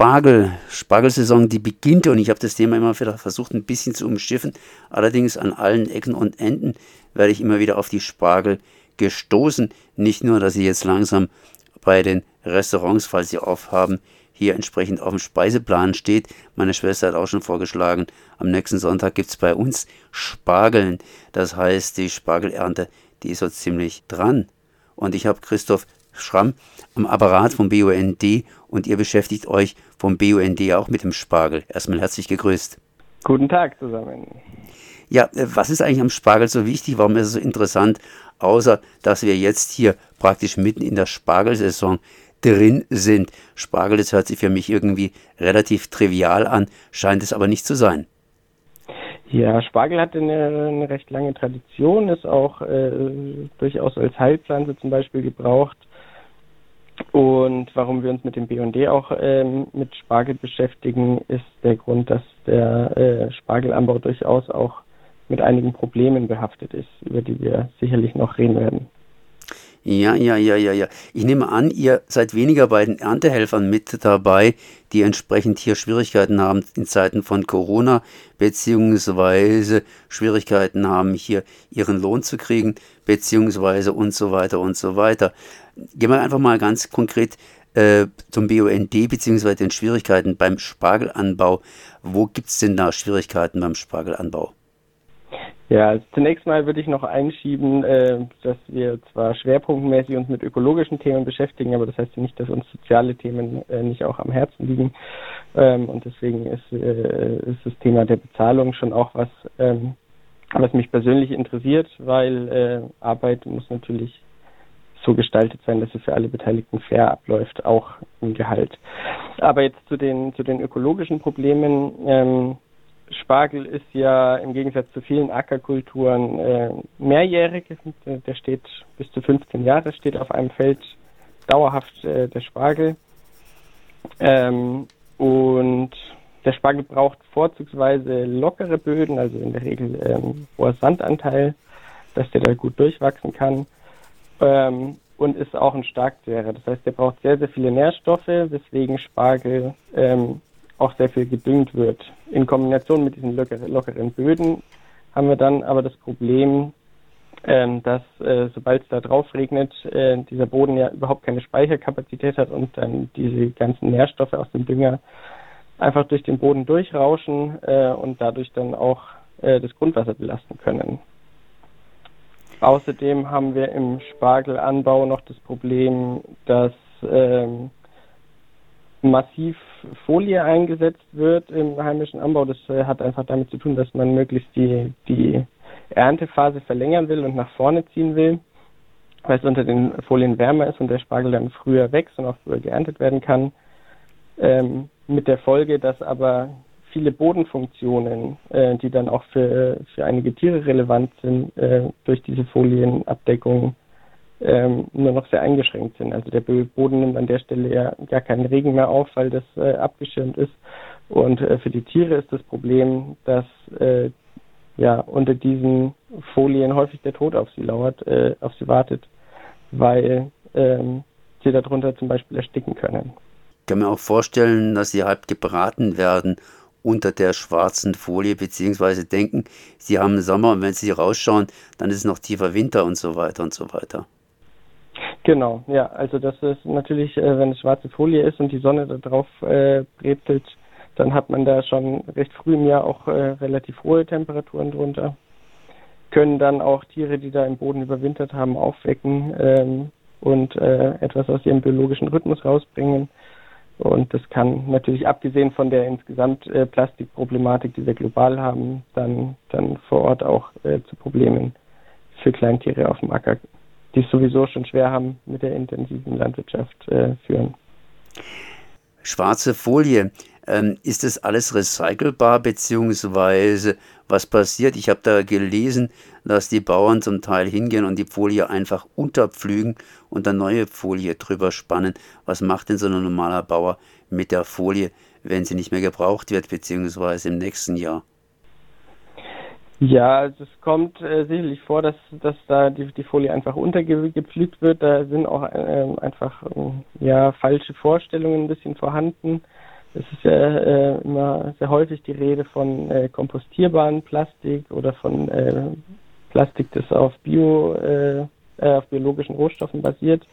Spargel, Spargelsaison, die beginnt und ich habe das Thema immer wieder versucht ein bisschen zu umschiffen. Allerdings an allen Ecken und Enden werde ich immer wieder auf die Spargel gestoßen. Nicht nur, dass sie jetzt langsam bei den Restaurants, falls sie aufhaben, hier entsprechend auf dem Speiseplan steht. Meine Schwester hat auch schon vorgeschlagen, am nächsten Sonntag gibt es bei uns Spargeln. Das heißt, die Spargelernte, die ist so ziemlich dran. Und ich habe Christoph Schramm am Apparat vom BUND und ihr beschäftigt euch vom BUND auch mit dem Spargel. Erstmal herzlich gegrüßt. Guten Tag zusammen. Ja, äh, was ist eigentlich am Spargel so wichtig? Warum ist es so interessant? Außer, dass wir jetzt hier praktisch mitten in der Spargelsaison drin sind. Spargel, das hört sich für mich irgendwie relativ trivial an, scheint es aber nicht zu sein. Ja, Spargel hat eine, eine recht lange Tradition, ist auch äh, durchaus als Heilpflanze zum Beispiel gebraucht. Und warum wir uns mit dem BD auch ähm, mit Spargel beschäftigen, ist der Grund, dass der äh, Spargelanbau durchaus auch mit einigen Problemen behaftet ist, über die wir sicherlich noch reden werden. Ja, ja, ja, ja, ja. Ich nehme an, ihr seid weniger bei den Erntehelfern mit dabei, die entsprechend hier Schwierigkeiten haben in Zeiten von Corona, beziehungsweise Schwierigkeiten haben, hier ihren Lohn zu kriegen, beziehungsweise und so weiter und so weiter. Gehen wir einfach mal ganz konkret äh, zum BUND, beziehungsweise den Schwierigkeiten beim Spargelanbau. Wo gibt es denn da Schwierigkeiten beim Spargelanbau? Ja, also zunächst mal würde ich noch einschieben, äh, dass wir zwar schwerpunktmäßig uns mit ökologischen Themen beschäftigen, aber das heißt nicht, dass uns soziale Themen äh, nicht auch am Herzen liegen. Ähm, und deswegen ist, äh, ist das Thema der Bezahlung schon auch was, ähm, was mich persönlich interessiert, weil äh, Arbeit muss natürlich so gestaltet sein, dass es für alle Beteiligten fair abläuft, auch im Gehalt. Aber jetzt zu den zu den ökologischen Problemen. Ähm, Spargel ist ja im Gegensatz zu vielen Ackerkulturen äh, mehrjährig. Der steht bis zu 15 Jahre, steht auf einem Feld dauerhaft äh, der Spargel. Ähm, und der Spargel braucht vorzugsweise lockere Böden, also in der Regel ähm, hoher Sandanteil, dass der da gut durchwachsen kann. Ähm, und ist auch ein Starkzehrer. Das heißt, der braucht sehr, sehr viele Nährstoffe, weswegen Spargel ähm, auch sehr viel gedüngt wird. In Kombination mit diesen lockeren Böden haben wir dann aber das Problem, ähm, dass äh, sobald es da drauf regnet, äh, dieser Boden ja überhaupt keine Speicherkapazität hat und dann diese ganzen Nährstoffe aus dem Dünger einfach durch den Boden durchrauschen äh, und dadurch dann auch das Grundwasser belasten können. Außerdem haben wir im Spargelanbau noch das Problem, dass ähm, massiv Folie eingesetzt wird im heimischen Anbau. Das äh, hat einfach damit zu tun, dass man möglichst die, die Erntephase verlängern will und nach vorne ziehen will, weil es unter den Folien wärmer ist und der Spargel dann früher wächst und auch früher geerntet werden kann. Ähm, mit der Folge, dass aber viele Bodenfunktionen, äh, die dann auch für, für einige Tiere relevant sind, äh, durch diese Folienabdeckung ähm, nur noch sehr eingeschränkt sind. Also der Boden nimmt an der Stelle ja gar keinen Regen mehr auf, weil das äh, abgeschirmt ist. Und äh, für die Tiere ist das Problem, dass äh, ja unter diesen Folien häufig der Tod auf sie lauert, äh, auf sie wartet, weil ähm, sie darunter zum Beispiel ersticken können. Ich kann mir auch vorstellen, dass sie halb gebraten werden unter der schwarzen Folie, beziehungsweise denken, sie haben Sommer und wenn sie rausschauen, dann ist es noch tiefer Winter und so weiter und so weiter. Genau, ja, also das ist natürlich, äh, wenn es schwarze Folie ist und die Sonne da drauf äh, brezelt, dann hat man da schon recht früh im Jahr auch äh, relativ hohe Temperaturen drunter. Können dann auch Tiere, die da im Boden überwintert haben, aufwecken ähm, und äh, etwas aus ihrem biologischen Rhythmus rausbringen. Und das kann natürlich, abgesehen von der insgesamt äh, Plastikproblematik, die wir global haben, dann, dann vor Ort auch äh, zu Problemen für Kleintiere auf dem Acker die es sowieso schon schwer haben mit der intensiven Landwirtschaft äh, führen. Schwarze Folie, ähm, ist das alles recycelbar, beziehungsweise was passiert? Ich habe da gelesen, dass die Bauern zum Teil hingehen und die Folie einfach unterpflügen und dann neue Folie drüber spannen. Was macht denn so ein normaler Bauer mit der Folie, wenn sie nicht mehr gebraucht wird, beziehungsweise im nächsten Jahr? Ja, also es kommt äh, sicherlich vor, dass, dass da die, die Folie einfach untergepflügt wird. Da sind auch äh, einfach äh, ja falsche Vorstellungen ein bisschen vorhanden. es ist ja äh, immer sehr häufig die Rede von äh, kompostierbaren Plastik oder von äh, Plastik, das auf Bio, auf biologischen Rohstoffen basiert.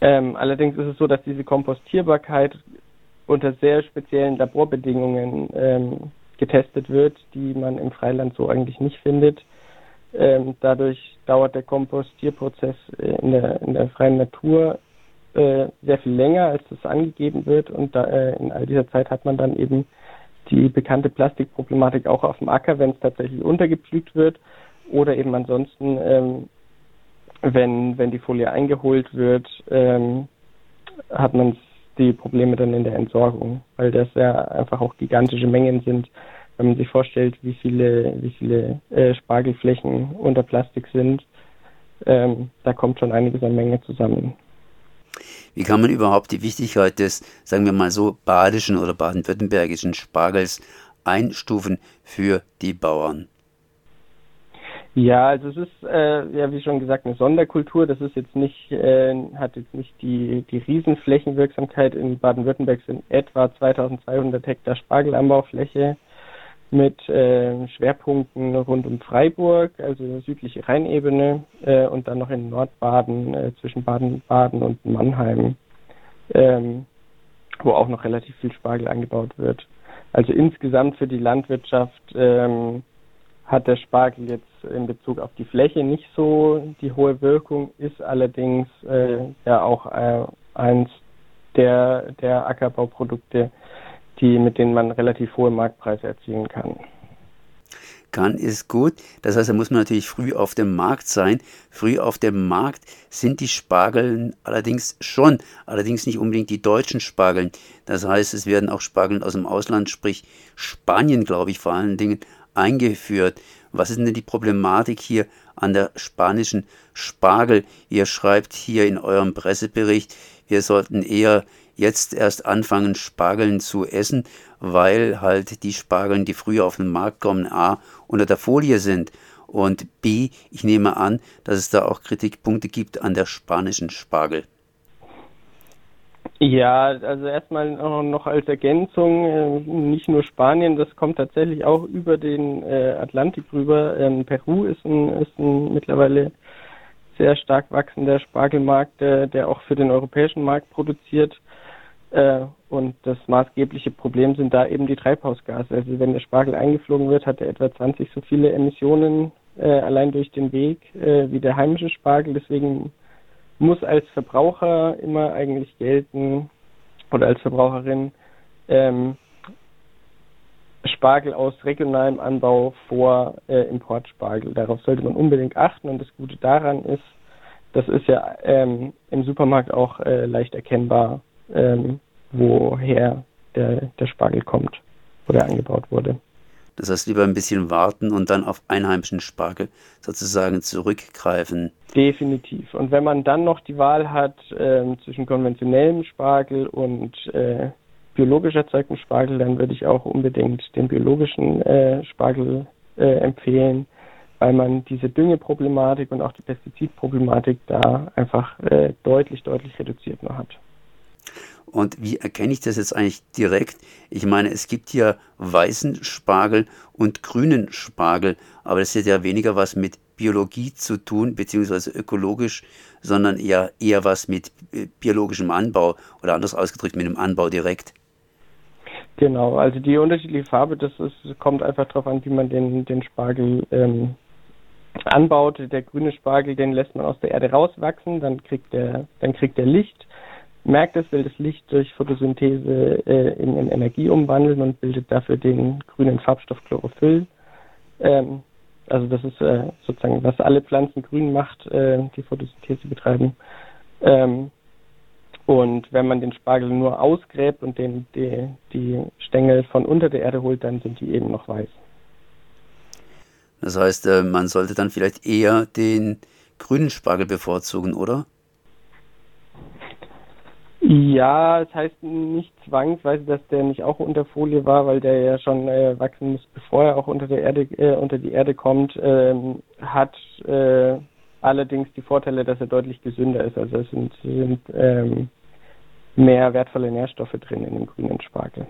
Ähm, allerdings ist es so, dass diese Kompostierbarkeit unter sehr speziellen Laborbedingungen ähm, getestet wird, die man im Freiland so eigentlich nicht findet. Ähm, dadurch dauert der Kompostierprozess äh, in der, in der freien Natur äh, sehr viel länger, als das angegeben wird. Und da, äh, in all dieser Zeit hat man dann eben die bekannte Plastikproblematik auch auf dem Acker, wenn es tatsächlich untergepflügt wird oder eben ansonsten, ähm, wenn, wenn die Folie eingeholt wird, ähm, hat man die Probleme dann in der Entsorgung, weil das ja einfach auch gigantische Mengen sind. Wenn man sich vorstellt, wie viele, wie viele äh, Spargelflächen unter Plastik sind, ähm, da kommt schon einiges an Menge zusammen. Wie kann man überhaupt die Wichtigkeit des, sagen wir mal so, badischen oder baden-württembergischen Spargels einstufen für die Bauern? Ja, also es ist äh, ja wie schon gesagt eine Sonderkultur. Das ist jetzt nicht äh, hat jetzt nicht die die Riesenflächenwirksamkeit. In Baden-Württemberg sind etwa 2.200 Hektar Spargelanbaufläche mit äh, Schwerpunkten rund um Freiburg, also südliche Rheinebene äh, und dann noch in Nordbaden äh, zwischen Baden-Baden und Mannheim, ähm, wo auch noch relativ viel Spargel angebaut wird. Also insgesamt für die Landwirtschaft ähm, hat der Spargel jetzt in Bezug auf die Fläche nicht so die hohe Wirkung, ist allerdings äh, ja auch äh, eins der, der Ackerbauprodukte, die, mit denen man relativ hohe Marktpreise erzielen kann. Kann ist gut. Das heißt, da muss man natürlich früh auf dem Markt sein. Früh auf dem Markt sind die Spargeln allerdings schon, allerdings nicht unbedingt die deutschen Spargeln. Das heißt, es werden auch Spargeln aus dem Ausland, sprich Spanien, glaube ich, vor allen Dingen eingeführt. Was ist denn die Problematik hier an der spanischen Spargel? Ihr schreibt hier in eurem Pressebericht, wir sollten eher jetzt erst anfangen, Spargeln zu essen, weil halt die Spargeln, die früher auf den Markt kommen, a, unter der Folie sind und b, ich nehme an, dass es da auch Kritikpunkte gibt an der spanischen Spargel. Ja, also erstmal noch als Ergänzung, äh, nicht nur Spanien, das kommt tatsächlich auch über den äh, Atlantik rüber. Ähm, Peru ist ein, ist ein mittlerweile sehr stark wachsender Spargelmarkt, der, der auch für den europäischen Markt produziert. Äh, und das maßgebliche Problem sind da eben die Treibhausgase. Also wenn der Spargel eingeflogen wird, hat er etwa 20 so viele Emissionen allein durch den Weg wie der heimische Spargel. Deswegen muss als Verbraucher immer eigentlich gelten oder als Verbraucherin ähm, Spargel aus regionalem Anbau vor äh, Importspargel. Darauf sollte man unbedingt achten und das Gute daran ist, das ist ja ähm, im Supermarkt auch äh, leicht erkennbar, ähm, woher der, der Spargel kommt, wo der angebaut wurde. Das heißt, lieber ein bisschen warten und dann auf einheimischen Spargel sozusagen zurückgreifen. Definitiv. Und wenn man dann noch die Wahl hat äh, zwischen konventionellem Spargel und äh, biologisch erzeugtem Spargel, dann würde ich auch unbedingt den biologischen äh, Spargel äh, empfehlen, weil man diese Düngeproblematik und auch die Pestizidproblematik da einfach äh, deutlich, deutlich reduziert noch hat. Und wie erkenne ich das jetzt eigentlich direkt? Ich meine, es gibt ja weißen Spargel und grünen Spargel, aber das hat ja weniger was mit Biologie zu tun, beziehungsweise ökologisch, sondern eher, eher was mit äh, biologischem Anbau oder anders ausgedrückt mit dem Anbau direkt. Genau, also die unterschiedliche Farbe, das ist, kommt einfach darauf an, wie man den, den Spargel ähm, anbaut. Der grüne Spargel, den lässt man aus der Erde rauswachsen, dann kriegt der, dann kriegt er Licht merkt es, will das Licht durch Photosynthese äh, in, in, Energie umwandeln und bildet dafür den grünen Farbstoff Chlorophyll. Ähm, also das ist äh, sozusagen, was alle Pflanzen grün macht, äh, die Photosynthese betreiben. Ähm, und wenn man den Spargel nur ausgräbt und den, die, die Stängel von unter der Erde holt, dann sind die eben noch weiß. Das heißt, äh, man sollte dann vielleicht eher den grünen Spargel bevorzugen, oder? Ja, es heißt nicht zwangsweise, dass der nicht auch unter Folie war, weil der ja schon äh, wachsen muss, bevor er auch unter der Erde äh, unter die Erde kommt. Ähm, hat äh, allerdings die Vorteile, dass er deutlich gesünder ist. Also es sind, sind ähm, mehr wertvolle Nährstoffe drin in dem grünen Spargel.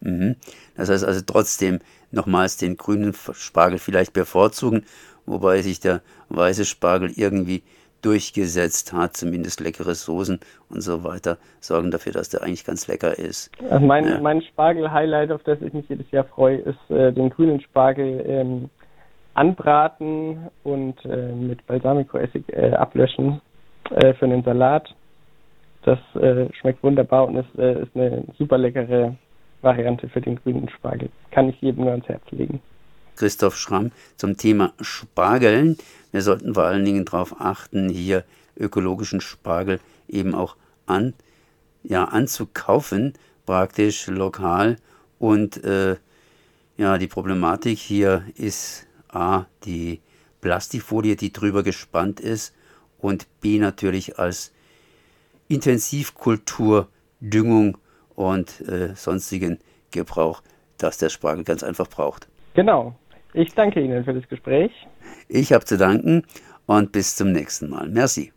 Mhm. Das heißt also trotzdem nochmals den grünen Spargel vielleicht bevorzugen, wobei sich der weiße Spargel irgendwie durchgesetzt hat, zumindest leckere Soßen und so weiter, sorgen dafür, dass der eigentlich ganz lecker ist. Also mein, ja. mein Spargel-Highlight, auf das ich mich jedes Jahr freue, ist äh, den grünen Spargel ähm, anbraten und äh, mit Balsamico-Essig äh, ablöschen äh, für einen Salat. Das äh, schmeckt wunderbar und ist, äh, ist eine super leckere Variante für den grünen Spargel. Kann ich jedem nur ans Herz legen. Christoph Schramm zum Thema Spargeln. Wir sollten vor allen Dingen darauf achten, hier ökologischen Spargel eben auch an, ja, anzukaufen, praktisch lokal. Und äh, ja, die Problematik hier ist A, die Plastikfolie, die drüber gespannt ist und B natürlich als Intensivkultur, Düngung und äh, sonstigen Gebrauch, das der Spargel ganz einfach braucht. Genau. Ich danke Ihnen für das Gespräch. Ich habe zu danken und bis zum nächsten Mal. Merci.